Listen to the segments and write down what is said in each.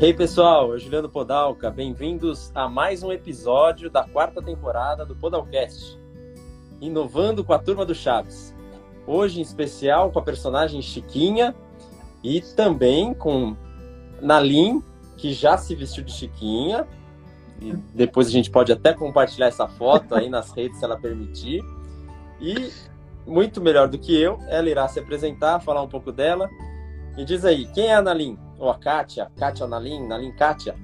Hey pessoal, eu Juliano Podalca, bem-vindos a mais um episódio da quarta temporada do Podalcast, inovando com a turma do Chaves. Hoje em especial com a personagem Chiquinha e também com Nalim, que já se vestiu de Chiquinha. E depois a gente pode até compartilhar essa foto aí nas redes se ela permitir. E muito melhor do que eu, ela irá se apresentar, falar um pouco dela. E diz aí, quem é a Nalim? Ou a Kátia? Kátia Nalim? Nalim Kátia?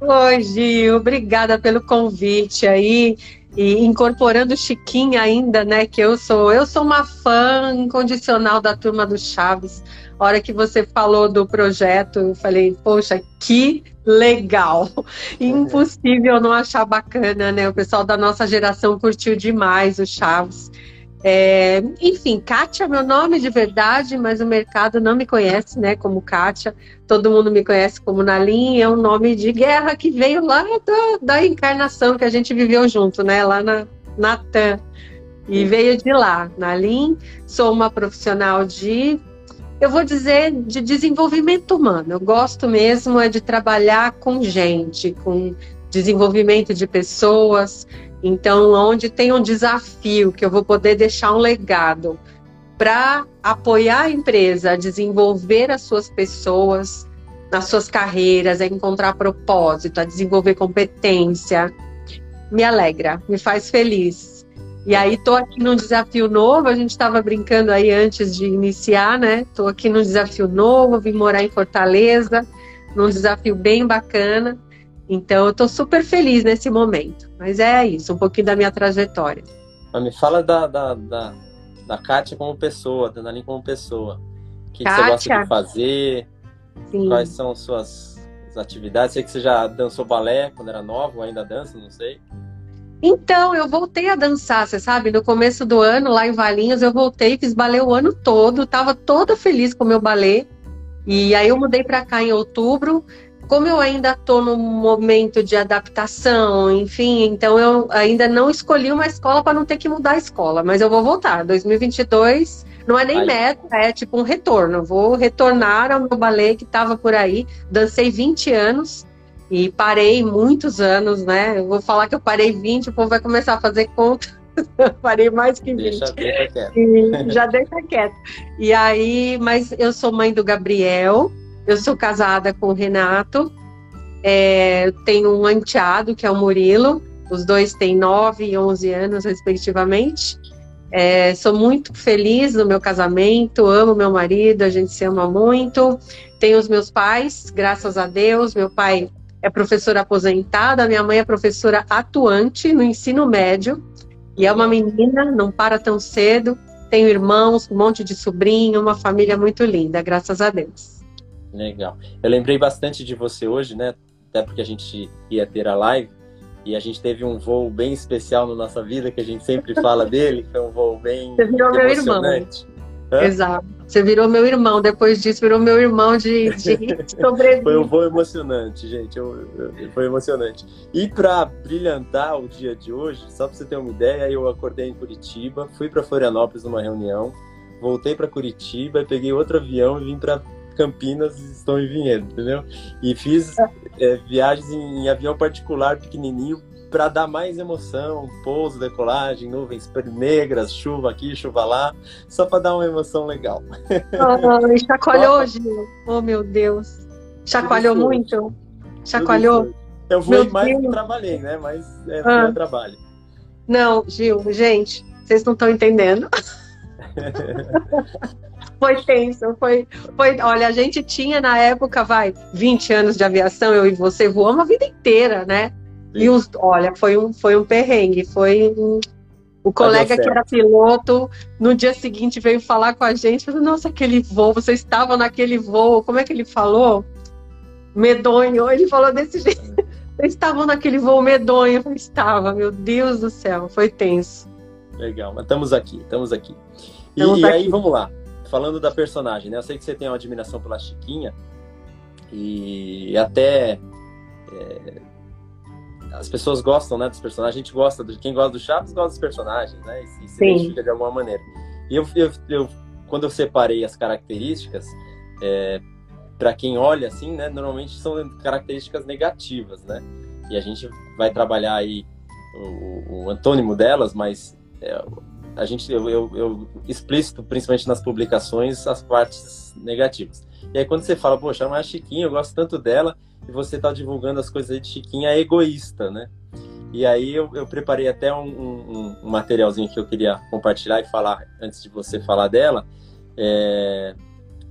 Oi, Gil, obrigada pelo convite aí e incorporando Chiquinha ainda, né? Que eu sou, eu sou uma fã incondicional da turma do Chaves. A hora que você falou do projeto, eu falei, poxa, que legal! Impossível não achar bacana, né? O pessoal da nossa geração curtiu demais o Chaves. É, enfim, Kátia é meu nome de verdade, mas o mercado não me conhece, né, como Kátia. Todo mundo me conhece como Nalim, é um nome de guerra que veio lá da, da encarnação que a gente viveu junto, né, lá na Natan. E veio de lá. Nalim, sou uma profissional de, eu vou dizer, de desenvolvimento humano. Eu gosto mesmo é de trabalhar com gente, com desenvolvimento de pessoas. Então, onde tem um desafio que eu vou poder deixar um legado para apoiar a empresa a desenvolver as suas pessoas nas suas carreiras, a encontrar propósito, a desenvolver competência, me alegra, me faz feliz. E aí estou aqui num desafio novo, a gente estava brincando aí antes de iniciar, né? Estou aqui num desafio novo, vim morar em Fortaleza, num desafio bem bacana. Então, eu estou super feliz nesse momento. Mas é isso, um pouquinho da minha trajetória. Mas me fala da, da, da, da Kátia como pessoa, da Nani como pessoa. O que, que você gosta de fazer? Sim. Quais são as suas atividades? Sei que você já dançou balé quando era nova, ou ainda dança, não sei. Então, eu voltei a dançar, você sabe? No começo do ano, lá em Valinhos, eu voltei, fiz balé o ano todo, estava toda feliz com o meu balé. E aí eu mudei para cá em outubro, como eu ainda estou no momento de adaptação, enfim, então eu ainda não escolhi uma escola para não ter que mudar a escola, mas eu vou voltar. 2022 não é nem meta, é tipo um retorno. vou retornar ao meu balé que estava por aí. Dancei 20 anos e parei muitos anos, né? Eu vou falar que eu parei 20, o povo vai começar a fazer conta. parei mais que 20. Deixa, deixa já deixa quieto. E aí, mas eu sou mãe do Gabriel, eu sou casada com o Renato, é, tenho um enteado, que é o Murilo, os dois têm 9 e 11 anos, respectivamente. É, sou muito feliz no meu casamento, amo meu marido, a gente se ama muito. Tenho os meus pais, graças a Deus. Meu pai é professor aposentado, a minha mãe é professora atuante no ensino médio. E é uma menina, não para tão cedo. Tenho irmãos, um monte de sobrinho, uma família muito linda, graças a Deus. Legal. Eu lembrei bastante de você hoje, né? Até porque a gente ia ter a live e a gente teve um voo bem especial na nossa vida, que a gente sempre fala dele, foi um voo bem Você virou. Meu irmão. Hã? Exato. Você virou meu irmão, depois disso virou meu irmão de, de sobreviver. foi um voo emocionante, gente. Eu, eu, foi emocionante. E para brilhantar o dia de hoje, só para você ter uma ideia, eu acordei em Curitiba, fui para Florianópolis numa reunião, voltei para Curitiba, peguei outro avião e vim para Campinas e estou em Vinhedo, entendeu? E fiz é, viagens em, em, avião particular pequenininho para dar mais emoção, pouso, decolagem, nuvens negras, chuva aqui, chuva lá, só para dar uma emoção legal. Oh, chacoalhou, Gil. Oh, meu Deus. Chacoalhou muito? Chacoalhou? Eu fui mais que trabalhei, né? Mas é, ah. trabalho. Não, Gil, gente, vocês não estão entendendo. foi tenso, foi, foi. Olha, a gente tinha na época, vai, 20 anos de aviação, eu e você voamos a vida inteira, né? Sim. E os, olha, foi um, foi um perrengue, foi um, o colega que era piloto, no dia seguinte veio falar com a gente, falou, nossa, aquele voo, você estava naquele voo, como é que ele falou? Medonho, ele falou desse jeito. Vocês estavam naquele voo medonho, eu estava, meu Deus do céu, foi tenso. Legal, mas estamos aqui, estamos aqui. E, e aí, vamos lá falando da personagem, né? Eu sei que você tem uma admiração pela Chiquinha e até é, as pessoas gostam, né, dos personagens. A gente gosta de quem gosta do Chaves gosta dos personagens, né? E, e se Sim. identifica de alguma maneira. E eu, eu, eu, quando eu separei as características, é, para quem olha assim, né, normalmente são características negativas, né? E a gente vai trabalhar aí o, o antônimo delas, mas é, a gente eu, eu, eu, explícito, principalmente nas publicações, as partes negativas. E aí quando você fala, poxa, mas a Chiquinha, eu gosto tanto dela, e você está divulgando as coisas de Chiquinha, é egoísta, né? E aí eu, eu preparei até um, um, um, materialzinho que eu queria compartilhar e falar antes de você falar dela. É,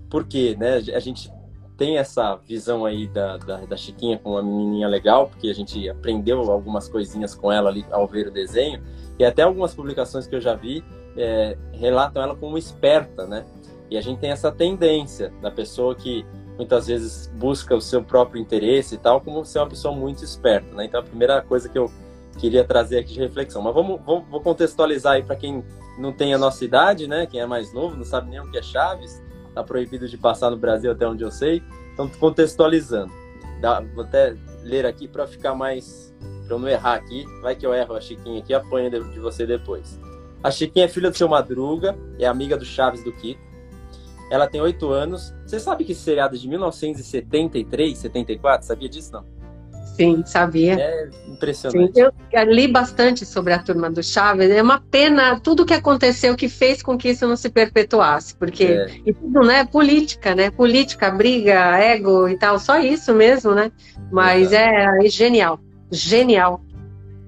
porque né, a gente tem essa visão aí da, da, da, Chiquinha como uma menininha legal, porque a gente aprendeu algumas coisinhas com ela ali ao ver o desenho, e até algumas publicações que eu já vi é, relatam ela como esperta, né? E a gente tem essa tendência da pessoa que muitas vezes busca o seu próprio interesse e tal, como ser uma pessoa muito esperta, né? Então a primeira coisa que eu queria trazer aqui de reflexão. Mas vamos, vamos vou contextualizar aí para quem não tem a nossa idade, né? Quem é mais novo, não sabe nem o que é Chaves, tá proibido de passar no Brasil até onde eu sei. Então, contextualizando. Dá, vou até ler aqui para ficar mais. Para eu não errar aqui. Vai que eu erro a Chiquinha aqui apanha de, de você depois. A Chiquinha é filha do seu Madruga, é amiga do Chaves do Kiko. Ela tem oito anos. Você sabe que esse seriado é de 1973, 74? Sabia disso, não? Sim, sabia. É impressionante. Sim, eu li bastante sobre a turma do Chaves. É uma pena tudo que aconteceu que fez com que isso não se perpetuasse, porque é. e tudo, né? Política, né? Política, briga, ego e tal, só isso mesmo, né? Mas é, é genial, genial.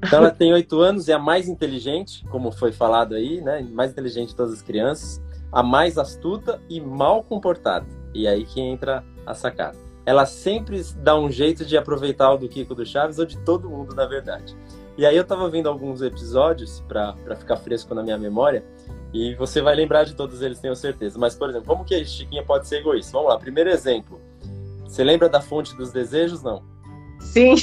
Então ela tem oito anos, é a mais inteligente, como foi falado aí, né? Mais inteligente de todas as crianças, a mais astuta e mal comportada. E aí que entra a sacada ela sempre dá um jeito de aproveitar o do Kiko do Chaves ou de todo mundo, na verdade. E aí eu tava vendo alguns episódios para ficar fresco na minha memória e você vai lembrar de todos eles, tenho certeza. Mas, por exemplo, como que a Chiquinha pode ser egoísta? Vamos lá, primeiro exemplo. Você lembra da fonte dos desejos? Não. Sim.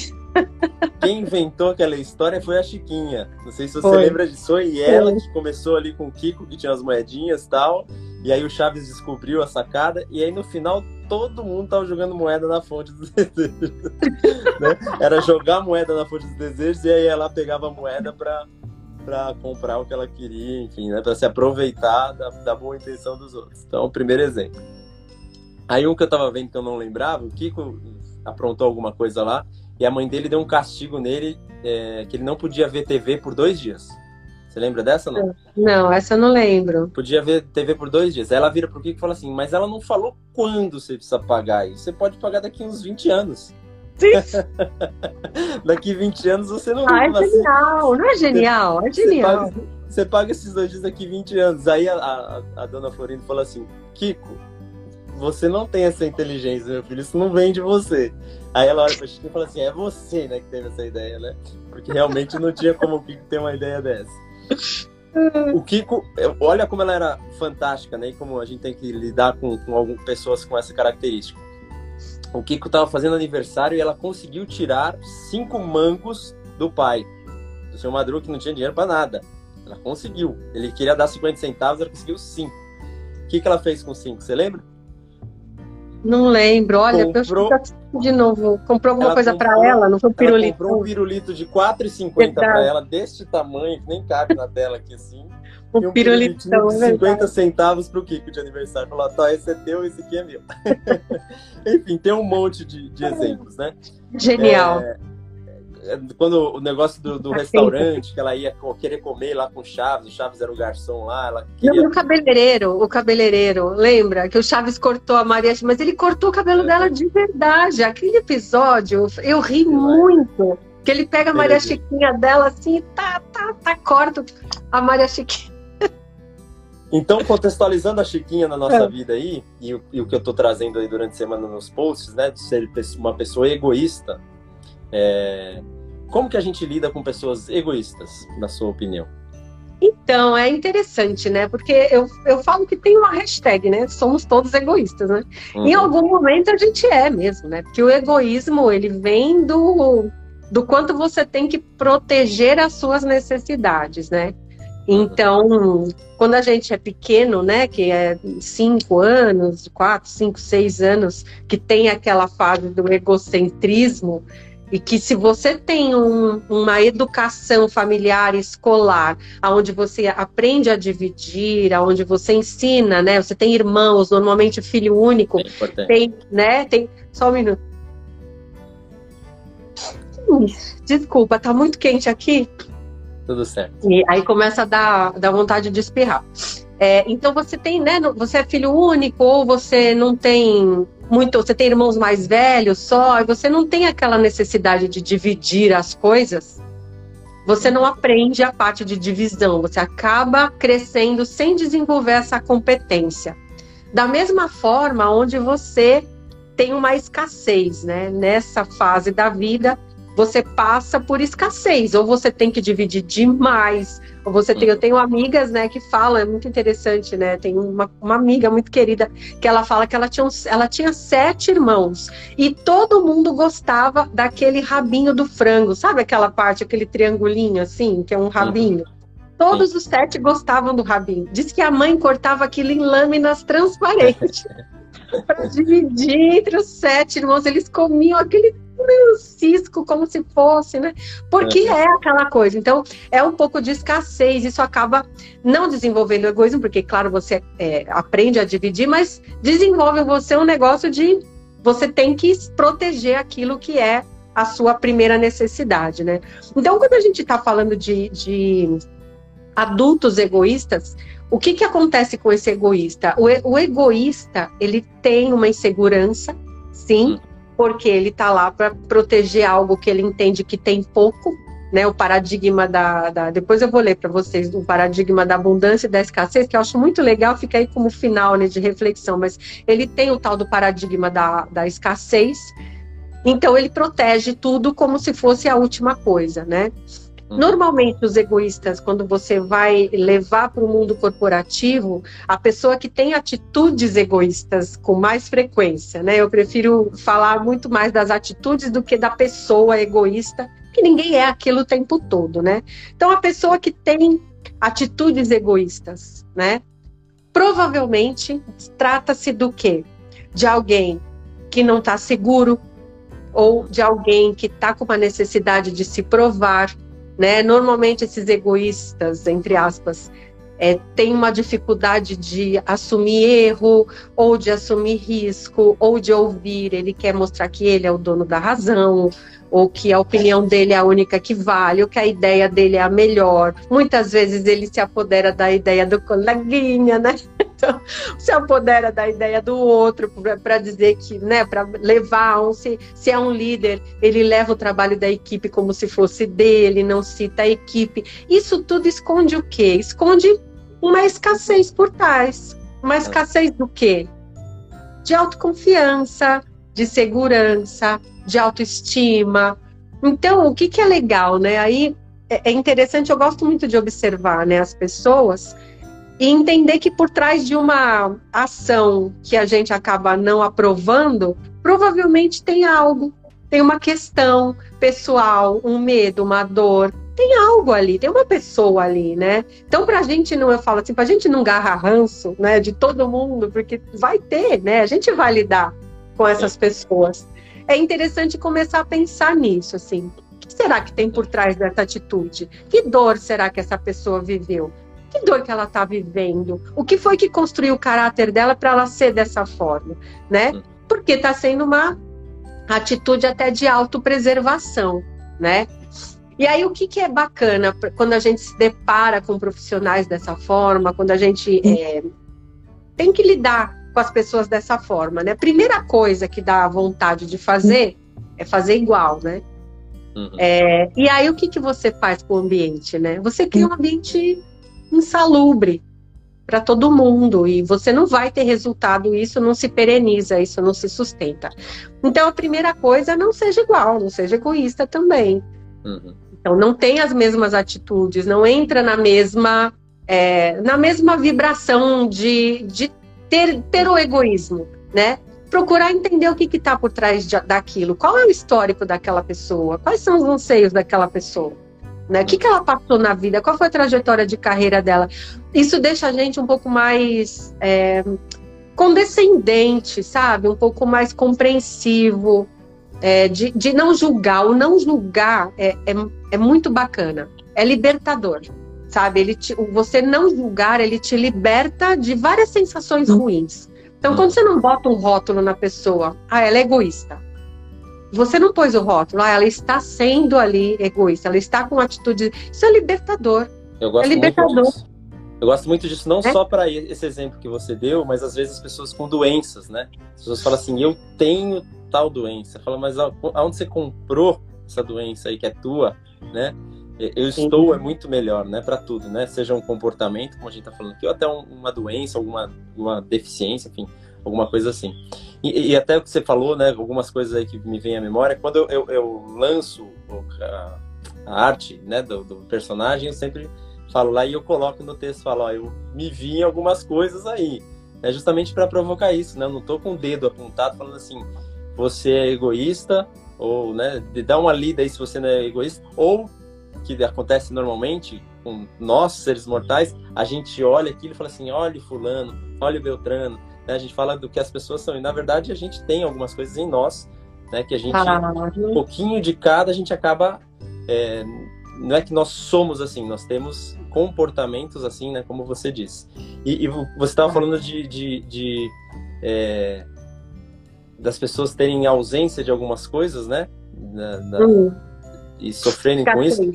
Quem inventou aquela história foi a Chiquinha. Não sei se você foi. lembra disso. Foi ela que começou ali com o Kiko, que tinha as moedinhas e tal. E aí o Chaves descobriu a sacada. E aí no final todo mundo tava jogando moeda na fonte dos desejos. né? Era jogar moeda na fonte dos desejos e aí ela pegava a moeda para para comprar o que ela queria, enfim, né? Para se aproveitar da, da boa intenção dos outros. Então, o primeiro exemplo. Aí um que eu tava vendo que eu não lembrava, o Kiko aprontou alguma coisa lá e a mãe dele deu um castigo nele é, que ele não podia ver TV por dois dias. Você lembra dessa, não? Não, essa eu não lembro. Podia ver TV por dois dias. Ela vira pro Kiko e fala assim, mas ela não falou quando você precisa pagar isso. Você pode pagar daqui uns 20 anos. Sim. daqui 20 anos você não ah, é genial, assim. não é genial, é genial. Você paga, você paga, esses dois dias daqui 20 anos. Aí a, a, a dona Florinda fala assim, Kiko, você não tem essa inteligência, meu filho, isso não vem de você. Aí ela olha pra Chico e fala assim, é você, né, que teve essa ideia, né? Porque realmente não tinha como o Kiko ter uma ideia dessa. O Kiko, olha como ela era fantástica, né? E como a gente tem que lidar com, com algumas pessoas com essa característica. O Kiko estava fazendo aniversário e ela conseguiu tirar cinco mangos do pai, do seu Madruga, que não tinha dinheiro para nada. Ela conseguiu. Ele queria dar 50 centavos, ela conseguiu cinco. O que, que ela fez com cinco? Você lembra? Não lembro. Olha, comprou... de novo. Comprou alguma ela coisa para ela? Não foi um pirulito? Ela comprou um pirulito de 4,50 para ela, deste tamanho, que nem cabe na tela aqui assim. Um, e um pirulito de 50 é centavos pro Kiko de aniversário. Falou, tá, esse é teu, esse aqui é meu. Enfim, tem um monte de, de exemplos, né? Genial. É, quando o negócio do, do restaurante, que ela ia querer comer lá com o Chaves, o Chaves era o garçom lá, ela queria... Não, o cabeleireiro, o cabeleireiro, lembra? Que o Chaves cortou a Maria, mas ele cortou o cabelo é. dela de verdade. Aquele episódio, eu ri muito. Que ele pega a Maria Chiquinha dela assim, tá, tá, tá, corta a Maria Chiquinha. Então, contextualizando a Chiquinha na nossa é. vida aí, e o, e o, que eu tô trazendo aí durante a semana nos posts, né, de ser uma pessoa egoísta, é, como que a gente lida com pessoas egoístas, na sua opinião? Então, é interessante, né? Porque eu, eu falo que tem uma hashtag, né? Somos todos egoístas, né? Uhum. Em algum momento a gente é mesmo, né? Porque o egoísmo, ele vem do, do quanto você tem que proteger as suas necessidades, né? Então, quando a gente é pequeno, né, que é cinco anos, quatro, cinco, seis anos, que tem aquela fase do egocentrismo, E que se você tem um, uma educação familiar escolar, onde você aprende a dividir, onde você ensina, né? Você tem irmãos, normalmente filho único, é tem, né? Tem só um minuto. Desculpa, tá muito quente aqui. Tudo certo. E aí começa a dar, dar vontade de espirrar. É, então você tem, né? Você é filho único ou você não tem muito, você tem irmãos mais velhos só, e você não tem aquela necessidade de dividir as coisas. Você não aprende a parte de divisão, você acaba crescendo sem desenvolver essa competência. Da mesma forma, onde você tem uma escassez, né? Nessa fase da vida, você passa por escassez, ou você tem que dividir demais, ou você tem, eu tenho amigas, né, que falam, é muito interessante, né, tem uma, uma amiga muito querida, que ela fala que ela tinha, ela tinha sete irmãos, e todo mundo gostava daquele rabinho do frango, sabe aquela parte, aquele triangulinho assim, que é um rabinho? Todos os sete gostavam do rabinho. Diz que a mãe cortava aquilo em lâminas transparentes. para dividir entre os sete irmãos. Eles comiam aquele meio cisco, como se fosse, né? Porque é. é aquela coisa. Então, é um pouco de escassez. Isso acaba não desenvolvendo o egoísmo, porque, claro, você é, aprende a dividir, mas desenvolve você um negócio de você tem que proteger aquilo que é a sua primeira necessidade, né? Então, quando a gente está falando de, de adultos egoístas, o que, que acontece com esse egoísta? O, o egoísta, ele tem uma insegurança, sim, hum porque ele está lá para proteger algo que ele entende que tem pouco, né? O paradigma da, da depois eu vou ler para vocês o paradigma da abundância e da escassez, que eu acho muito legal, fica aí como final né, de reflexão, mas ele tem o tal do paradigma da, da escassez, então ele protege tudo como se fosse a última coisa, né? Uhum. Normalmente, os egoístas, quando você vai levar para o mundo corporativo, a pessoa que tem atitudes egoístas com mais frequência, né? Eu prefiro falar muito mais das atitudes do que da pessoa egoísta, que ninguém é aquilo o tempo todo, né? Então, a pessoa que tem atitudes egoístas, né? Provavelmente trata-se do quê? De alguém que não está seguro, ou de alguém que está com uma necessidade de se provar, né? Normalmente esses egoístas, entre aspas, é, têm uma dificuldade de assumir erro, ou de assumir risco, ou de ouvir. Ele quer mostrar que ele é o dono da razão, ou que a opinião dele é a única que vale, ou que a ideia dele é a melhor. Muitas vezes ele se apodera da ideia do coleguinha, né? Então, se apodera da ideia do outro para dizer que, né, para levar um, se, se é um líder, ele leva o trabalho da equipe como se fosse dele, não cita a equipe. Isso tudo esconde o quê? Esconde uma escassez por trás. Uma escassez do quê? De autoconfiança, de segurança, de autoestima. Então, o que, que é legal, né? Aí é, é interessante, eu gosto muito de observar né, as pessoas e entender que por trás de uma ação que a gente acaba não aprovando, provavelmente tem algo, tem uma questão pessoal, um medo, uma dor, tem algo ali, tem uma pessoa ali, né? Então, pra gente não, eu falo assim, pra gente não garra ranço, né, de todo mundo, porque vai ter, né? A gente vai lidar com essas pessoas. É interessante começar a pensar nisso, assim. O que será que tem por trás dessa atitude? Que dor será que essa pessoa viveu? Que dor que ela está vivendo? O que foi que construiu o caráter dela para ela ser dessa forma, né? Hum. Porque está sendo uma atitude até de autopreservação, né? E aí o que, que é bacana quando a gente se depara com profissionais dessa forma, quando a gente é, tem que lidar com as pessoas dessa forma, né? Primeira coisa que dá vontade de fazer é fazer igual, né? Uhum. É, e aí o que, que você faz com o ambiente, né? Você cria um ambiente insalubre para todo mundo e você não vai ter resultado, isso não se pereniza, isso não se sustenta. Então a primeira coisa não seja igual, não seja egoísta também. Uhum. Então não tem as mesmas atitudes, não entra na mesma é, na mesma vibração de, de ter, ter o egoísmo, né? Procurar entender o que está por trás de, daquilo, qual é o histórico daquela pessoa, quais são os anseios daquela pessoa. Né? O que, que ela passou na vida? Qual foi a trajetória de carreira dela? Isso deixa a gente um pouco mais é, condescendente, sabe? Um pouco mais compreensivo. é, de, de não julgar. O não julgar é, é, é muito bacana, é libertador, sabe? Ele te, você não julgar, ele te liberta de várias sensações ruins. Então, quando você não bota um rótulo na pessoa, ah, ela é egoísta. Você não pôs o rótulo, ah, ela está sendo ali egoísta, ela está com atitude. Isso é libertador. Eu gosto é libertador. muito disso. Eu gosto muito disso, não é? só para esse exemplo que você deu, mas às vezes as pessoas com doenças, né? As pessoas falam assim, eu tenho tal doença. Fala, mas aonde você comprou essa doença aí que é tua, né? Eu estou é muito melhor, né, para tudo, né? Seja um comportamento, como a gente tá falando aqui, ou até um, uma doença, alguma uma deficiência, enfim, alguma coisa assim. E, e, até o que você falou, né, algumas coisas aí que me vêm à memória, quando eu, eu, eu lanço a, a, arte, né, do, do, personagem, eu sempre falo lá e eu coloco no texto, falo, ó, eu me vi em algumas coisas aí. É justamente para provocar isso, né? Eu não tô com o dedo apontado falando assim, você é egoísta, ou, né, dar uma lida aí se você não é egoísta, ou que acontece normalmente com nós, seres mortais, a gente olha aquilo e fala assim, olha fulano, olha Beltrano, né? a gente fala do que as pessoas são, e na verdade a gente tem algumas coisas em nós, né, que a gente, ah, um pouquinho de cada, a gente acaba, é, não é que nós somos assim, nós temos comportamentos assim, né, como você disse. E, e você estava falando de, de, de é, das pessoas terem ausência de algumas coisas, né, da, da, uhum. e sofrerem com isso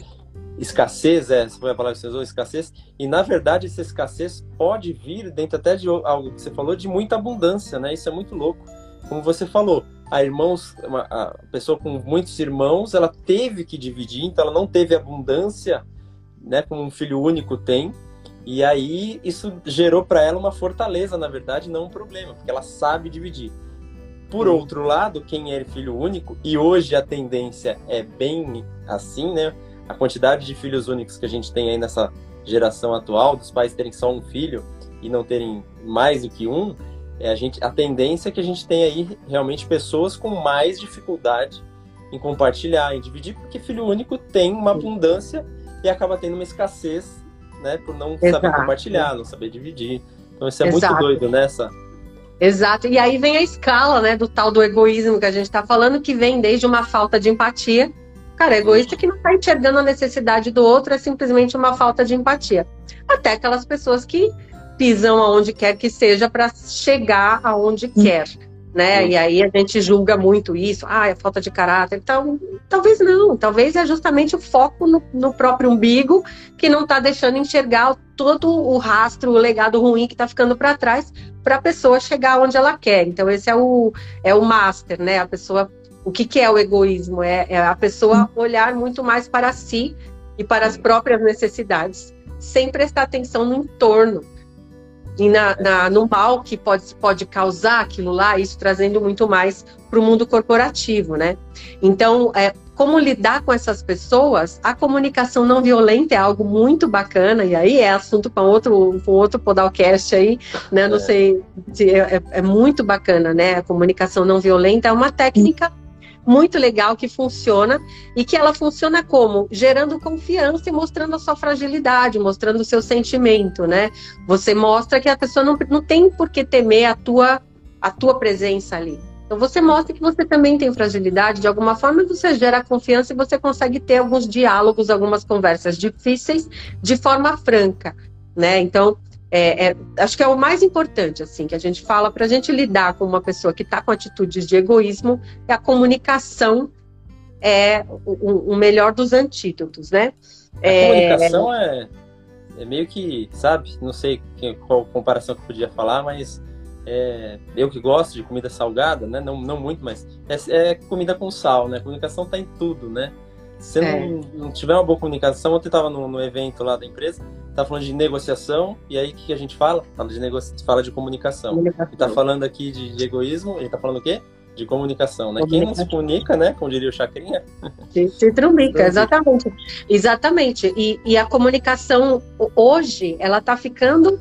escassez, é, foi a palavra que você usou, escassez, e na verdade essa escassez pode vir dentro até de algo que você falou, de muita abundância, né? Isso é muito louco. Como você falou, a irmãos, uma, a pessoa com muitos irmãos, ela teve que dividir, então ela não teve abundância, né, como um filho único tem, e aí isso gerou para ela uma fortaleza, na verdade, não um problema, porque ela sabe dividir. Por outro lado, quem é filho único, e hoje a tendência é bem assim, né? A quantidade de filhos únicos que a gente tem aí nessa geração atual, dos pais terem só um filho e não terem mais do que um, é a, gente, a tendência é que a gente tem aí realmente pessoas com mais dificuldade em compartilhar, em dividir, porque filho único tem uma abundância e acaba tendo uma escassez, né, por não Exato. saber compartilhar, não saber dividir. Então isso é Exato. muito doido nessa. Né, Exato. E aí vem a escala, né, do tal do egoísmo que a gente está falando, que vem desde uma falta de empatia Cara, egoísta que não está enxergando a necessidade do outro é simplesmente uma falta de empatia. Até aquelas pessoas que pisam aonde quer que seja para chegar aonde hum. quer, né? E aí a gente julga muito isso, ah, é falta de caráter. Então, talvez não, talvez é justamente o foco no, no próprio umbigo que não está deixando enxergar todo o rastro, o legado ruim que está ficando para trás para a pessoa chegar onde ela quer. Então, esse é o, é o master, né? A pessoa o que, que é o egoísmo? É, é, a pessoa olhar muito mais para si e para as próprias necessidades, sem prestar atenção no entorno e na, na, no mal que pode, pode causar aquilo lá, isso trazendo muito mais para o mundo corporativo, né? Então, é, como lidar com essas pessoas? A comunicação não violenta é algo muito bacana, e aí é assunto para outro, para outro Podalcast aí, né? Não é. sei se é, é, é, muito bacana, né? A comunicação não violenta é uma técnica muito legal que funciona e que ela funciona como gerando confiança e mostrando a sua fragilidade, mostrando o seu sentimento, né? Você mostra que a pessoa não, não tem por que temer a tua a tua presença ali. Então você mostra que você também tem fragilidade, de alguma forma você gera confiança e você consegue ter alguns diálogos, algumas conversas difíceis de forma franca, né? Então é, é, acho que é o mais importante, assim, que a gente fala para a gente lidar com uma pessoa que está com atitudes de egoísmo, é a comunicação é o, o melhor dos antídotos, né? A é... comunicação é, é meio que, sabe, não sei qual comparação que eu podia falar, mas é, eu que gosto de comida salgada, né? Não, não muito, mas é, é comida com sal, né? A comunicação está em tudo, né? Se você é. não, não, tiver uma boa comunicação, ontem estava no, no, evento lá da empresa, tá falando de negociação, e aí o que, que, a gente fala? Fala de, negocia... fala de comunicação. comunicação. E tá falando aqui de, de egoísmo, ele tá falando o quê? De comunicação, né? Comunicação. Quem não se comunica, né? Como diria o Chacrinha. Se, se trumbica, exatamente. Exatamente. E, e, a comunicação hoje, ela tá ficando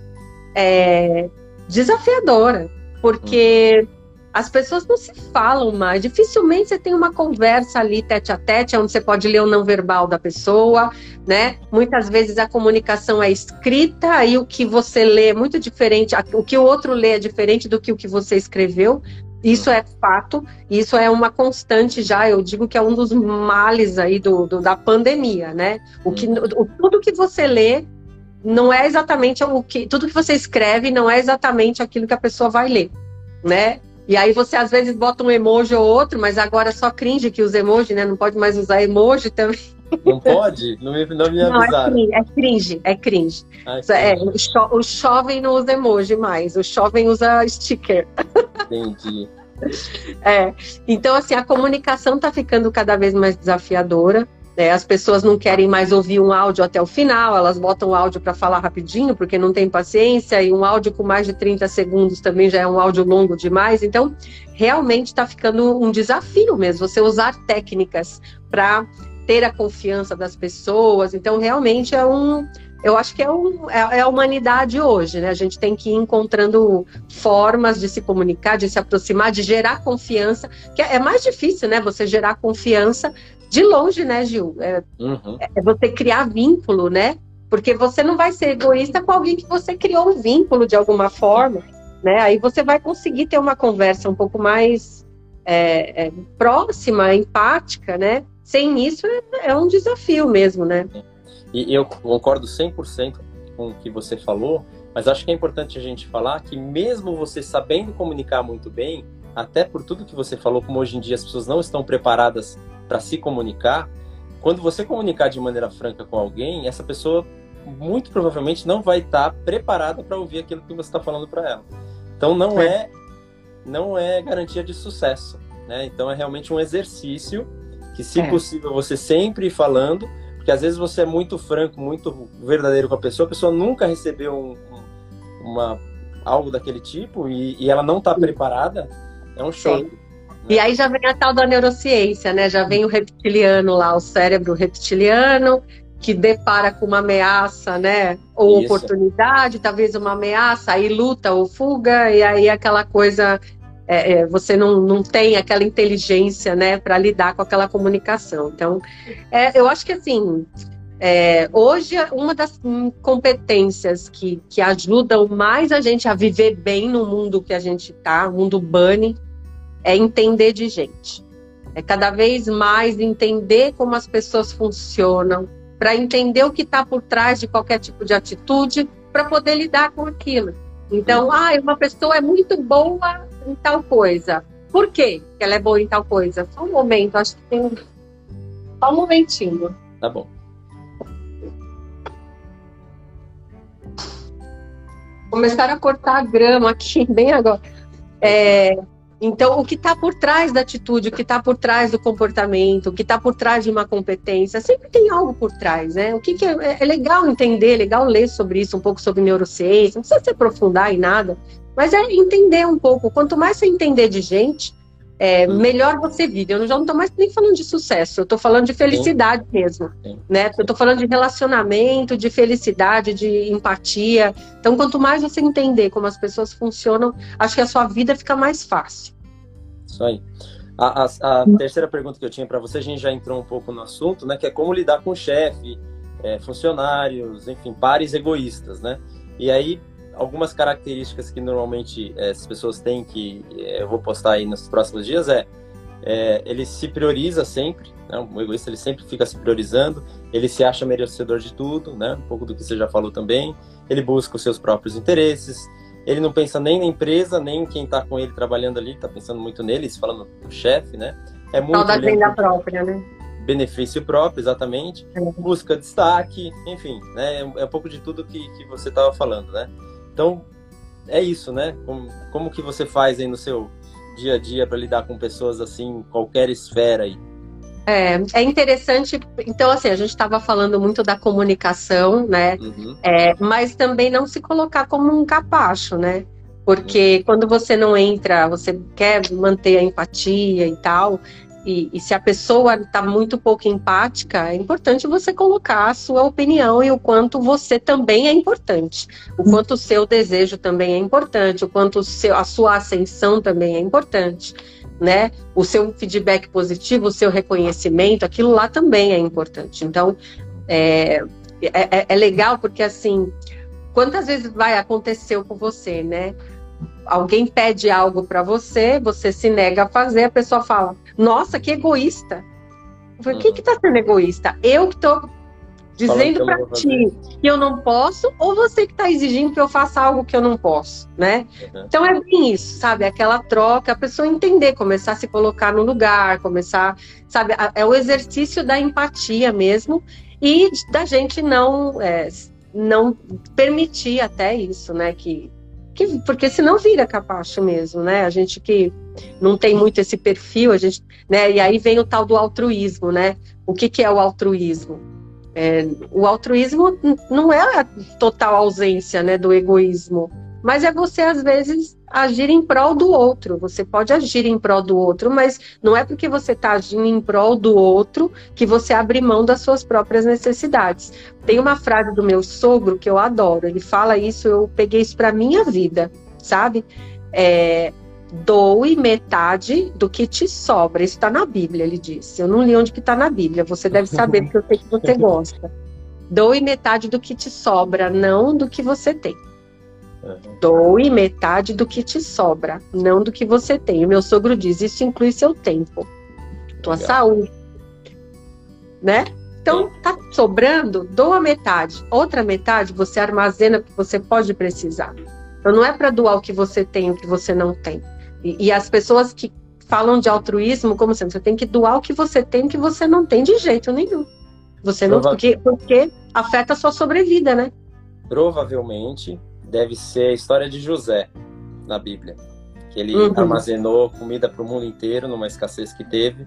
é, desafiadora, porque. Hum as pessoas não se falam mais. Dificilmente você tem uma conversa ali tete a tete, onde você pode ler o não verbal da pessoa, né? Muitas vezes a comunicação é escrita, aí o que você lê é muito diferente, o que o outro lê é diferente do que o que você escreveu. Isso é fato, isso é uma constante já, eu digo que é um dos males aí do, do da pandemia, né? O que, o, tudo que você lê não é exatamente o que. Tudo que você escreve não é exatamente aquilo que a pessoa vai ler, né? E aí você às vezes bota um emoji ou outro, mas agora só cringe que usa emoji, né? Não pode mais usar emoji também. Não pode? Não me, não me avisaram. Não, é cringe, é cringe. É cringe. É, o, cho, o jovem não usa emoji mais, o jovem usa sticker. Entendi. É, então, assim, a comunicação está ficando cada vez mais desafiadora. Né? As pessoas não querem mais ouvir um áudio até o final, elas botam o áudio para falar rapidinho, porque não tem paciência, e um áudio com mais de 30 segundos também já é um áudio longo demais. Então, realmente está ficando um desafio mesmo, você usar técnicas para ter a confiança das pessoas. Então, realmente é um. Eu acho que é, um, é, é a humanidade hoje, né? A gente tem que ir encontrando formas de se comunicar, de se aproximar, de gerar confiança, que é, é mais difícil, né? Você gerar confiança de longe, né, Gil? É, uhum. é você criar vínculo, né? Porque você não vai ser egoísta com alguém que você criou um vínculo de alguma forma, né? Aí você vai conseguir ter uma conversa um pouco mais é, é, próxima, empática, né? sem isso é, é um desafio mesmo, né? E eu concordo 100% com o que você falou, mas acho que é importante a gente falar que mesmo você sabendo comunicar muito bem, até por tudo que você falou, como hoje em dia as pessoas não estão preparadas para se comunicar, quando você comunicar de maneira franca com alguém, essa pessoa muito provavelmente não vai estar preparada para ouvir aquilo que você está falando para ela. Então não é. é não é garantia de sucesso, né? Então é realmente um exercício que, se é. possível, você sempre ir falando, porque às vezes você é muito franco, muito verdadeiro com a pessoa, a pessoa nunca recebeu um, uma, algo daquele tipo e, e ela não está preparada, é um choque. Né? E aí já vem a tal da neurociência, né? Já vem o reptiliano lá, o cérebro reptiliano, que depara com uma ameaça, né? Ou Isso. oportunidade, talvez uma ameaça, aí luta ou fuga, e aí aquela coisa é, é, você não, não tem aquela inteligência, né, para lidar com aquela comunicação. Então, é, eu acho que assim, é, hoje uma das competências que, que ajudam mais a gente a viver bem no mundo que a gente está, mundo bunny, é entender de gente. É cada vez mais entender como as pessoas funcionam, para entender o que está por trás de qualquer tipo de atitude, para poder lidar com aquilo. Então, ah, uma pessoa é muito boa em tal coisa. Por quê que ela é boa em tal coisa? Só um momento, acho que tem. Só um momentinho. Tá bom. Começaram a cortar a grama aqui, bem agora. É, então, o que está por trás da atitude, o que está por trás do comportamento, o que está por trás de uma competência, sempre tem algo por trás, né? O que, que é, é, legal entender, é legal ler sobre isso, um pouco sobre neurociência, não precisa se aprofundar em nada, mas é entender um pouco. Quanto mais você entender de gente, é, hum. melhor você vive. Eu já não estou mais nem falando de sucesso, eu estou falando de felicidade Sim. mesmo. Sim. Né? Eu estou falando de relacionamento, de felicidade, de empatia. Então, quanto mais você entender como as pessoas funcionam, acho que a sua vida fica mais fácil. Isso aí. A, a, a terceira pergunta que eu tinha para você, a gente já entrou um pouco no assunto, né? Que é como lidar com o chefe, é, funcionários, enfim, pares egoístas, né? E aí, algumas características que normalmente é, as pessoas têm que é, eu vou postar aí nos próximos dias é, é ele se prioriza sempre, né? o egoísta ele sempre fica se priorizando, ele se acha merecedor de tudo, né? Um pouco do que você já falou também. Ele busca os seus próprios interesses. Ele não pensa nem na empresa, nem em quem está com ele trabalhando ali, está pensando muito nele, falando do chefe, né? É muito da venda própria, né? benefício próprio, exatamente, é. busca destaque, enfim, né? É um pouco de tudo que, que você estava falando, né? Então, é isso, né? Como, como que você faz aí no seu dia a dia para lidar com pessoas assim, qualquer esfera aí? É, é interessante. Então, assim, a gente estava falando muito da comunicação, né? Uhum. É, mas também não se colocar como um capacho, né? Porque uhum. quando você não entra, você quer manter a empatia e tal, e, e, se a pessoa está muito pouco empática, é importante você colocar a sua opinião e o quanto você também é importante, o quanto o seu desejo também é importante, o quanto seu, a sua ascensão também é importante, né? O seu feedback positivo, o seu reconhecimento, aquilo lá também é importante. Então, é, é, é legal porque assim, quantas vezes vai acontecer com você, né? alguém pede algo para você, você se nega a fazer, a pessoa fala: Nossa, que egoísta. Eu falei, quem que tá sendo egoísta? Eu que tô dizendo para ti que eu não posso, ou você que está exigindo que eu faça algo que eu não posso, né? Uhum. Então é bem isso, sabe? Aquela troca, a pessoa entender, começar a se colocar no lugar, começar, sabe? É o exercício da empatia mesmo e da gente não é, não permitir até isso, né? Que, que porque senão vira capacho mesmo, né? A gente que não tem muito esse perfil, a gente, né? E aí vem o tal do altruísmo, né? O que, que é o altruísmo? É, o altruísmo não é a total ausência né, do egoísmo, mas é você, às vezes, agir em prol do outro. Você pode agir em prol do outro, mas não é porque você está agindo em prol do outro que você abre mão das suas próprias necessidades. Tem uma frase do meu sogro que eu adoro. Ele fala isso, eu peguei isso para minha vida, sabe? É, doe metade do que te sobra. Isso está na Bíblia, ele disse. Eu não li onde que está na Bíblia. Você deve saber, porque eu sei que você gosta. Doe metade do que te sobra, não do que você tem. Doe metade do que te sobra, não do que você tem. O meu sogro diz: isso inclui seu tempo, tua Legal. saúde, né? Então, tá sobrando, doa metade. Outra metade você armazena porque você pode precisar. Então, não é para doar o que você tem, o que você não tem. E, e, as pessoas que falam de altruísmo como sendo, você tem que doar o que você tem, o que você não tem de jeito nenhum. Você não, porque, porque afeta a sua sobrevida, né? Provavelmente deve ser a história de José na Bíblia. Que ele uhum. armazenou comida para o mundo inteiro numa escassez que teve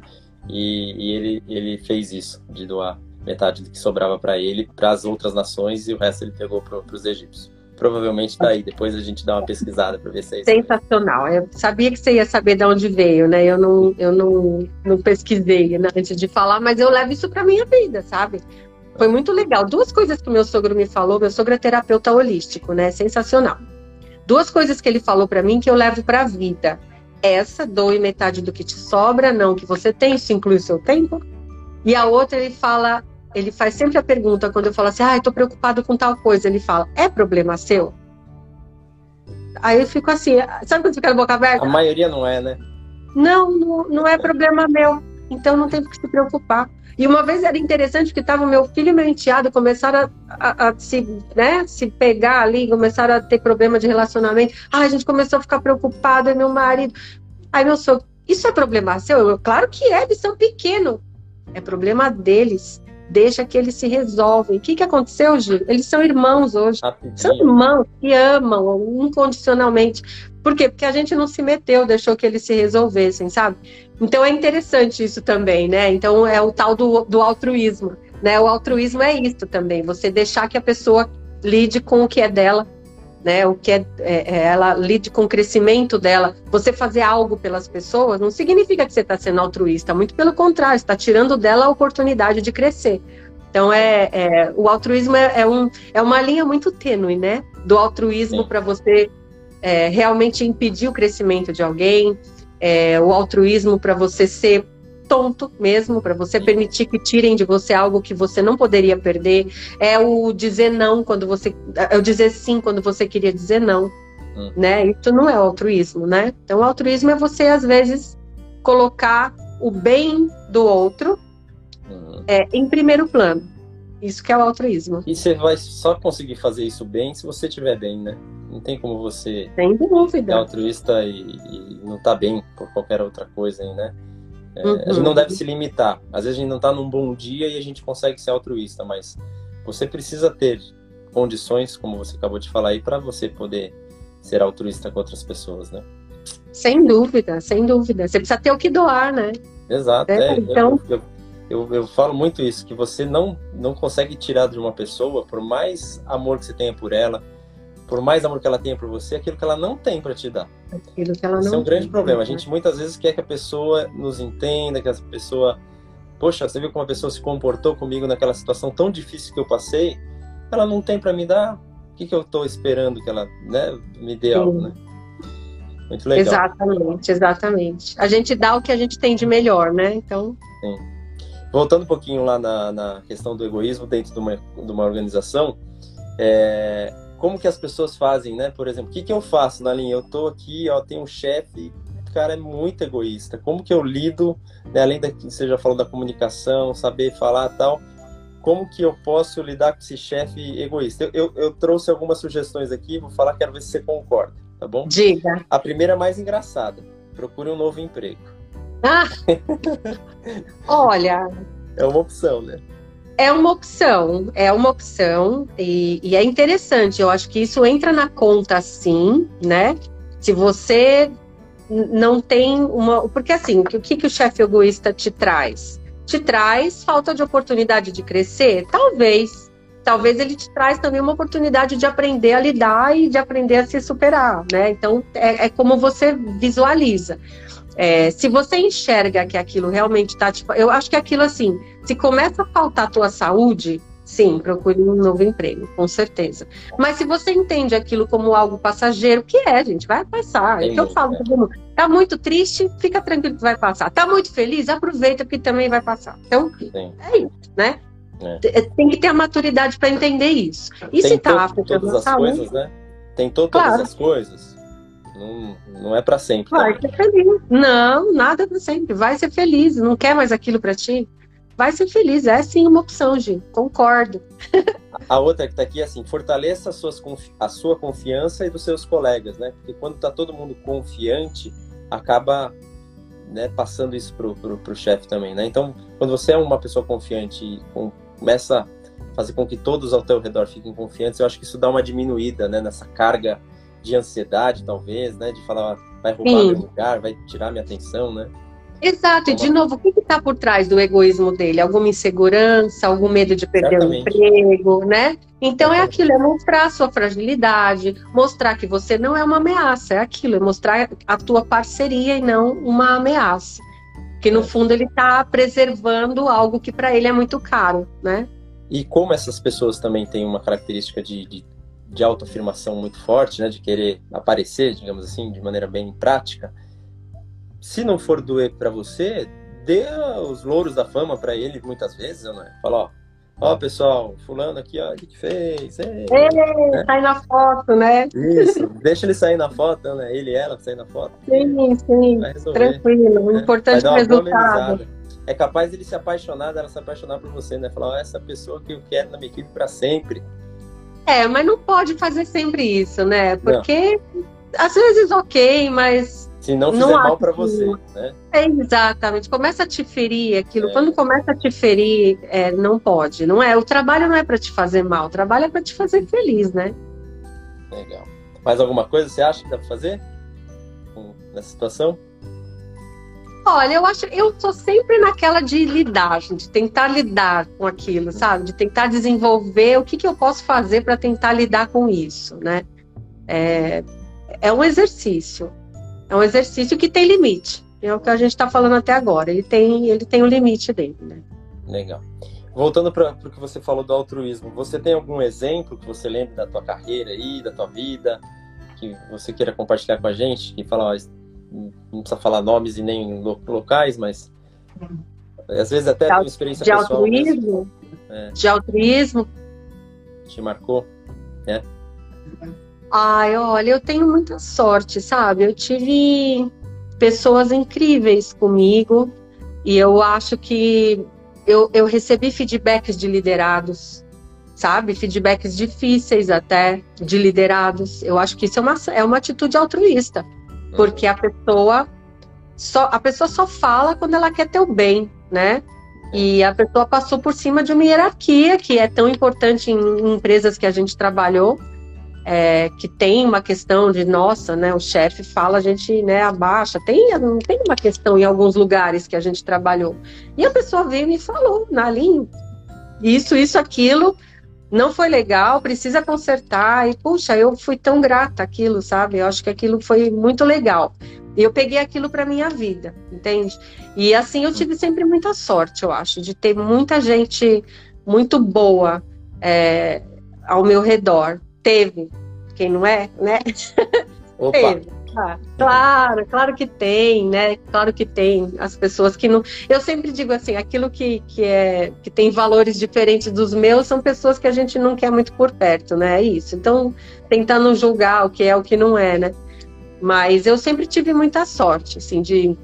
e, e, ele, ele fez isso, de doar metade do que sobrava para ele para as outras nações e o resto ele pegou para os egípcios provavelmente tá aí. Depois a gente dá uma pesquisada para ver se é isso. Sensacional. Eu sabia que você ia saber de onde veio, né? Eu não, eu não, não pesquisei né, antes de falar, mas eu levo isso para minha vida, sabe? Foi muito legal. Duas coisas que meu sogro me falou. Meu sogro é terapeuta holístico, né? Sensacional. Duas coisas que ele falou para mim que eu levo para a vida. Essa, doe metade do que te sobra, não que você tem, isso inclui o seu tempo. E a outra, ele fala, ele faz sempre a pergunta quando eu falo assim, ah, estou preocupado com tal coisa. Ele fala, é problema seu? Aí eu fico assim, sabe quando fica na boca aberta? A maioria não é, né? Não, não, não é problema meu. Então não tem que se preocupar. E uma vez era interessante porque estava meu filho e meu enteado começaram a, a, a, se, né, se pegar ali, começaram a ter problema de relacionamento. Ah, a gente começou a ficar preocupado, e meu marido. Aí meu sogro, isso é problema seu? Eu, claro que é, eles são pequenos. É problema deles deixa que eles se resolvem. O que, que aconteceu, Gil? Eles são irmãos hoje. Rapidinho. São irmãos que amam incondicionalmente. Por quê? Porque a gente não se meteu, deixou que eles se resolvessem, sabe? Então é interessante isso também, né? Então é o tal do, do altruísmo. Né? O altruísmo é isso também, você deixar que a pessoa lide com o que é dela né? O que é, é, é, ela lide com o crescimento dela. Você fazer algo pelas pessoas não significa que você está sendo altruísta, muito pelo contrário, está tirando dela a oportunidade de crescer. Então é, é o altruísmo é, é, um, é uma linha muito tênue, né? Do altruísmo para você é, realmente impedir o crescimento de alguém, é, o altruísmo para você ser tonto mesmo, para você permitir que tirem de você algo que você não poderia perder. É o dizer não quando você. É o dizer sim quando você queria dizer não. Hum. Né? Isso não é altruísmo, né? Então, o altruísmo é você, às vezes, colocar o bem do outro hum. é, em primeiro plano. Isso que é o altruísmo. E você vai só conseguir fazer isso bem se você estiver bem, né? Não tem como você Sem dúvida. ser altruísta e, e não tá bem por qualquer outra coisa aí, né? É, uhum. A gente não deve se limitar. Às vezes a gente não está num bom dia e a gente consegue ser altruísta, mas você precisa ter condições, como você acabou de falar aí, para você poder ser altruísta com outras pessoas, né? Sem dúvida, sem dúvida. Você precisa ter o que doar, né? Exato. É, é então... Eu, eu, eu, eu, falo muito isso, que você não, não consegue tirar de uma pessoa, por mais amor que você tenha por ela, por mais amor que ela tenha por você, aquilo que ela não tem para te dar. Aquilo que ela Esse não é um grande problema. A gente muitas vezes quer que a pessoa nos entenda, que a pessoa, poxa, você viu como a pessoa se comportou comigo naquela situação tão difícil que eu passei? Ela não tem para me dar. O que, que eu estou esperando que ela né, me dê Sim. algo, né? Muito legal. Exatamente, exatamente. A gente dá o que a gente tem de melhor, né? Então. Sim. Voltando um pouquinho lá na, na questão do egoísmo dentro de uma, de uma organização, é, como que as pessoas fazem, né? Por exemplo, o que, que eu faço na linha? Eu tô aqui, ó, tem um chefe, o cara é muito egoísta. Como que eu lido, né, além da que você já falou da comunicação, saber falar tal, como que eu posso lidar com esse chefe egoísta? Eu, eu, eu, trouxe algumas sugestões aqui, vou falar, quero ver se você concorda, tá bom? Diga. A primeira é mais engraçada. Procure um novo emprego. Ah! Olha. É uma opção, né? É uma opção, é uma opção e, e, é interessante. Eu acho que isso entra na conta, sim, né? Se você não tem uma, porque assim, o que, que o chefe egoísta te traz? Te traz falta de oportunidade de crescer, talvez. Talvez ele te traz também uma oportunidade de aprender a lidar e de aprender a se superar, né? Então é, é como você visualiza. É, se você enxerga que aquilo realmente está tipo, eu acho que aquilo assim, se começa a faltar a tua saúde, sim, procure um novo emprego, com certeza. Mas se você entende aquilo como algo passageiro, que é, gente, vai passar. É que eu falo todo mundo. Tá muito triste, fica tranquilo que vai passar. Tá muito feliz, aproveita que também vai passar. Então, sim. é isso, né? É. Tem que ter a maturidade para entender isso. E Tem se tá afetando todas as saúde, coisas, né? Tentou todas claro. as coisas não, não é para sempre. Vai ser feliz. Não, nada para sempre. Vai ser feliz. Não quer mais aquilo para ti? Vai ser feliz. É sim uma opção, Gi. Concordo. A outra que está aqui é assim: fortaleça a, suas, a sua confiança e dos seus colegas, né? Porque quando está todo mundo confiante, acaba né, passando isso pro, pro, pro chefe também, né? Então, quando você é uma pessoa confiante e com, começa a fazer com que todos ao teu redor fiquem confiantes, eu acho que isso dá uma diminuída, né? Nessa carga de ansiedade, talvez, né? De falar, vai roubar Sim. meu lugar, vai tirar minha atenção, né? Exato, e de novo, o que está por trás do egoísmo dele? Alguma insegurança, algum medo de perder Certamente. o emprego, né? Então é aquilo, é mostrar a sua fragilidade, mostrar que você não é uma ameaça, é aquilo, é mostrar a tua parceria e não uma ameaça. Que no é. fundo ele está preservando algo que para ele é muito caro, né? E como essas pessoas também têm uma característica de, de de autoafirmação muito forte, né, de querer aparecer, digamos assim, de maneira bem prática, se não for doer para você, dê os louros da fama para ele muitas vezes, né? Fala, ó, ó pessoal, fulano aqui, ó, o que, que fez? Ei, Ei né? sai na foto, né? Isso, deixa ele sair na foto, né? Ele e ela sair na foto. Sim, sim, tranquilo, né? importante é resultado. É capaz ele se apaixonar, dela se apaixonar por você, né? Falar, ó, essa pessoa que eu quero na minha equipe para sempre. É, mas não pode fazer sempre isso, né? Porque não. às vezes ok, mas. Se não fizer não mal para você, né? É, exatamente. Começa a te ferir aquilo. É. Quando começa a te ferir, é, não pode. Não é. O trabalho não é para te fazer mal. O trabalho é para te fazer feliz, né? Legal. Mais alguma coisa você acha que dá para fazer nessa situação? Olha, eu acho, eu tô sempre naquela de lidar, de tentar lidar com aquilo, sabe? De tentar desenvolver o que, que eu posso fazer para tentar lidar com isso, né? É, é um exercício, é um exercício que tem limite. É o que a gente está falando até agora. Ele tem, ele tem o limite dele, né? Legal. Voltando para o que você falou do altruísmo, você tem algum exemplo que você lembra da tua carreira aí, da tua vida, que você queira compartilhar com a gente? Que fala, ó, não precisa falar nomes e nem locais, mas às vezes até de, uma experiência de pessoal. Altruísmo, é. De altruísmo. Te marcou, né? Ai, olha, eu tenho muita sorte, sabe? Eu tive pessoas incríveis comigo e eu acho que eu, eu recebi feedbacks de liderados, sabe? Feedbacks difíceis até de liderados. Eu acho que isso é uma, é uma atitude altruísta. Porque a pessoa só a pessoa só fala quando ela quer teu bem, né? E a pessoa passou por cima de uma hierarquia que é tão importante em empresas que a gente trabalhou, é, que tem uma questão de nossa, né? O chefe fala, a gente né, abaixa. Tem, tem uma questão em alguns lugares que a gente trabalhou. E a pessoa veio e me falou, Nalinho, isso, isso, aquilo não foi legal, precisa consertar. E, puxa, eu fui tão grata aquilo, sabe? Eu acho que aquilo foi muito legal. E eu peguei aquilo para minha vida, entende? E assim eu tive sempre muita sorte, eu acho, de ter muita gente muito boa é, ao meu redor. Teve, quem não é, né? Opa, Teve. Ah, claro, claro que tem, né? Claro que tem as pessoas que não. Eu sempre digo assim, aquilo que, que é que tem valores diferentes dos meus são pessoas que a gente não quer muito por perto, né? É isso. Então, tentando julgar o que é o que não é, né? Mas eu sempre tive muita sorte, assim, de,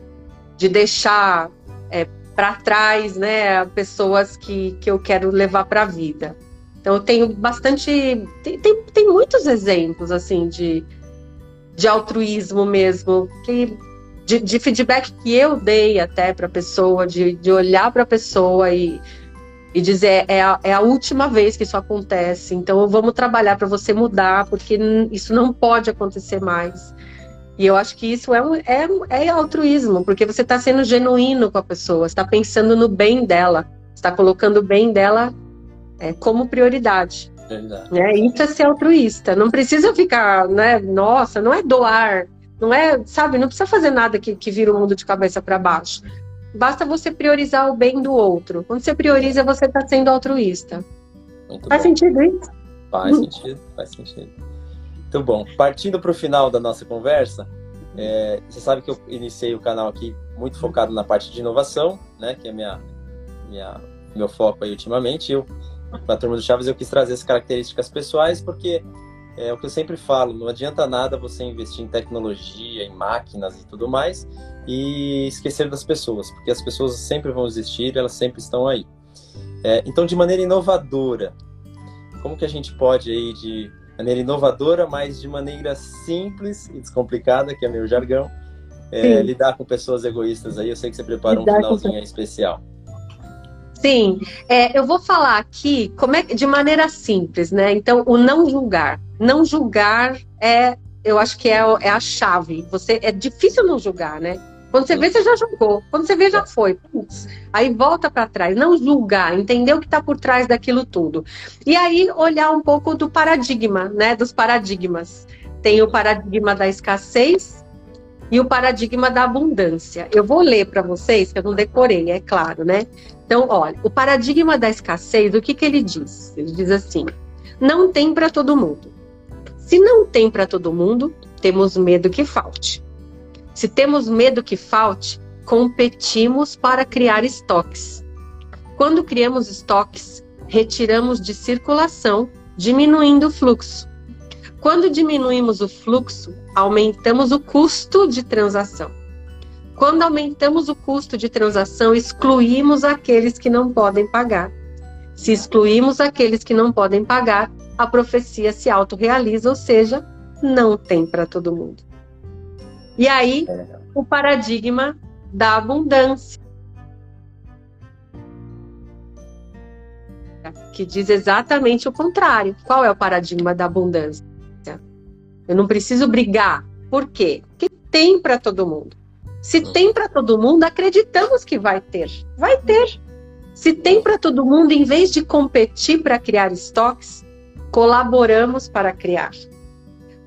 de deixar é, para trás, né, pessoas que, que eu quero levar para a vida. Então eu tenho bastante, tem, tem, tem, muitos exemplos assim de, de altruísmo mesmo, que, de, de feedback que eu dei até para a pessoa, de, de olhar para a pessoa e, e dizer é a, é a última vez que isso acontece, então vamos trabalhar para você mudar, porque isso não pode acontecer mais. E eu acho que isso é, um, é, é altruísmo, porque você está sendo genuíno com a pessoa, está pensando no bem dela, está colocando o bem dela é, como prioridade. Verdade. Né? Isso é ser altruísta. Não precisa ficar, né? Nossa, não é doar, não é, sabe? Não precisa fazer nada que, que vira o mundo de cabeça para baixo. Basta você priorizar o bem do outro. Quando você prioriza, você está sendo altruísta. Muito faz bom. sentido isso? Faz sentido, faz sentido. Muito bom. Partindo para o final da nossa conversa, é, você sabe que eu iniciei o canal aqui muito focado na parte de inovação, né? Que é minha, minha meu foco aí ultimamente. Eu, para a turma do Chaves, eu quis trazer as características pessoais porque é o que eu sempre falo, não adianta nada você investir em tecnologia, em máquinas e tudo mais e esquecer das pessoas, porque as pessoas sempre vão existir, elas sempre estão aí. É, então, de maneira inovadora, como que a gente pode aí de maneira inovadora, mas de maneira simples e descomplicada, que é meu jargão, é, lidar com pessoas egoístas aí. Eu sei que você preparou lidar um finalzinho com... especial. Sim, é, eu vou falar aqui como é de maneira simples, né? Então, o não julgar. Não julgar é, eu acho que é, é a chave. Você é difícil não julgar, né? Quando você vê, você já julgou. Quando você vê, já foi. Putz. Aí volta para trás, não julgar, entender o que está por trás daquilo tudo. E aí olhar um pouco do paradigma, né? Dos paradigmas. Tem o paradigma da escassez e o paradigma da abundância. Eu vou ler para vocês, que eu não decorei, é claro, né? Então, olha, o paradigma da escassez, o que, que ele diz? Ele diz assim: não tem para todo mundo. Se não tem para todo mundo, temos medo que falte. Se temos medo que falte, competimos para criar estoques. Quando criamos estoques, retiramos de circulação, diminuindo o fluxo. Quando diminuímos o fluxo, aumentamos o custo de transação. Quando aumentamos o custo de transação, excluímos aqueles que não podem pagar. Se excluímos aqueles que não podem pagar, a profecia se autorrealiza, ou seja, não tem para todo mundo. E aí, o paradigma da abundância. Que diz exatamente o contrário. Qual é o paradigma da abundância? Eu não preciso brigar. Por quê? Porque tem para todo mundo. Se tem para todo mundo, acreditamos que vai ter. Vai ter. Se tem para todo mundo, em vez de competir para criar estoques, colaboramos para criar.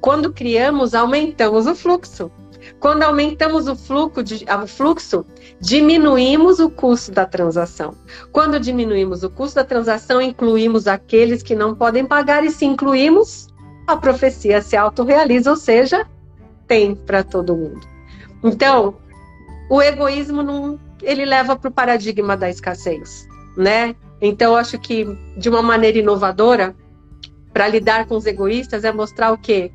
Quando criamos, aumentamos o fluxo. Quando aumentamos o fluxo, de, o fluxo, diminuímos o custo da transação. Quando diminuímos o custo da transação, incluímos aqueles que não podem pagar, e se incluímos, a profecia se autorrealiza, ou seja, tem para todo mundo. Então, o egoísmo não, ele leva para o paradigma da escassez, né? Então, acho que de uma maneira inovadora, para lidar com os egoístas, é mostrar o que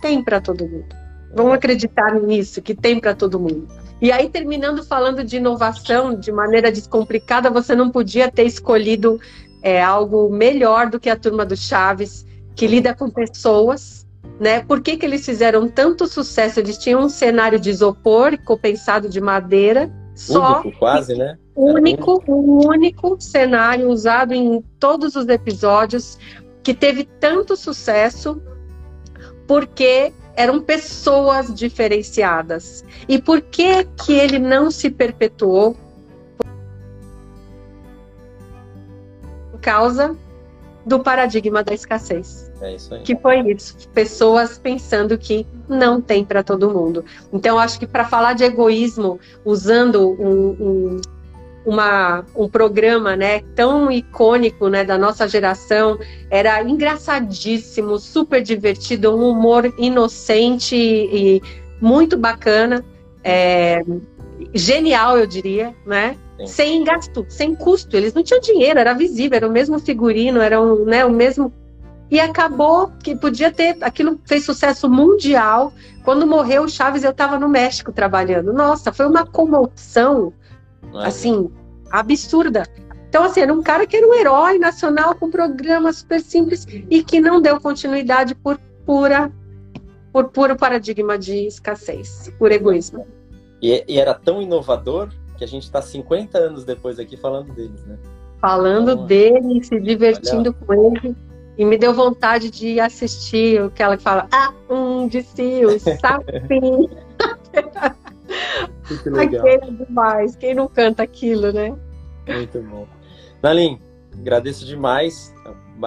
tem para todo mundo. Vamos acreditar nisso, que tem para todo mundo. E aí, terminando falando de inovação de maneira descomplicada, você não podia ter escolhido é, algo melhor do que a turma do Chaves, que lida com pessoas. Né? Por que, que eles fizeram tanto sucesso? Eles tinham um cenário de isopor compensado de madeira, só único, quase, né? Único, um único cenário usado em todos os episódios que teve tanto sucesso porque eram pessoas diferenciadas. E por que que ele não se perpetuou? Por causa do paradigma da escassez. É isso aí. Que foi isso, pessoas pensando que não tem para todo mundo. Então, acho que para falar de egoísmo, usando um, um uma, um programa né, tão icônico né, da nossa geração. Era engraçadíssimo, super divertido, um humor inocente e muito bacana, é, genial, eu diria, né? Sim. Sem gasto, sem custo. Eles não tinham dinheiro, era visível, era o mesmo figurino, era um, né, o mesmo. E acabou que podia ter. Aquilo fez sucesso mundial. Quando morreu o Chaves, eu estava no México trabalhando. Nossa, foi uma comoção, assim, absurda. Então, assim, era um cara que era um herói nacional com um programa super simples e que não deu continuidade por pura, por puro paradigma de escassez, por egoísmo. E, e era tão inovador que a gente está 50 anos depois aqui falando deles, né? Falando então, dele, se divertindo olha... com ele. E me deu vontade de assistir o que ela fala, ah, um de si, o sapinho. Muito legal. Aquele é demais. Quem não canta aquilo, né? Muito bom. Nalim, agradeço demais.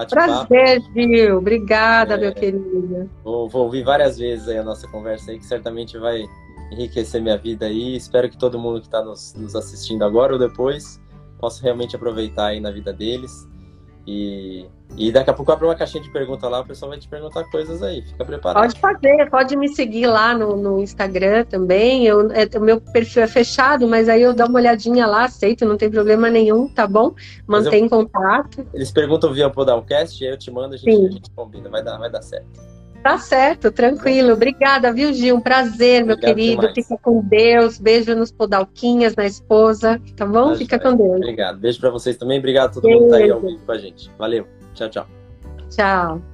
Prazer, Gil. Obrigada, é, meu querido. Vou, vou, ouvir várias vezes a nossa conversa aí, que certamente vai enriquecer minha vida aí. Espero que todo mundo que está nos, nos, assistindo agora ou depois possa realmente aproveitar aí na vida deles. E, e daqui a pouco eu abro uma caixinha de pergunta lá, o pessoal vai te perguntar coisas aí. Fica preparado. Pode fazer, pode me seguir lá no, no Instagram também. Eu, é, o meu perfil é fechado, mas aí eu dou uma olhadinha lá, aceito, não tem problema nenhum, tá bom? Mantém eu, contato. Eles perguntam via Podalcast, aí eu te mando, a gente, a gente combina, vai dar, vai dar certo. Tá certo, tranquilo. Obrigada, viu, Gil? Um prazer, meu Obrigado querido. Demais. Fica com Deus. Beijo nos podalquinhas, na esposa. Tá bom? Fica com Deus. Obrigado. Beijo para vocês também. Obrigado a todo Beijo. mundo que tá aí ao vivo com a gente. Valeu. Tchau, tchau. Tchau.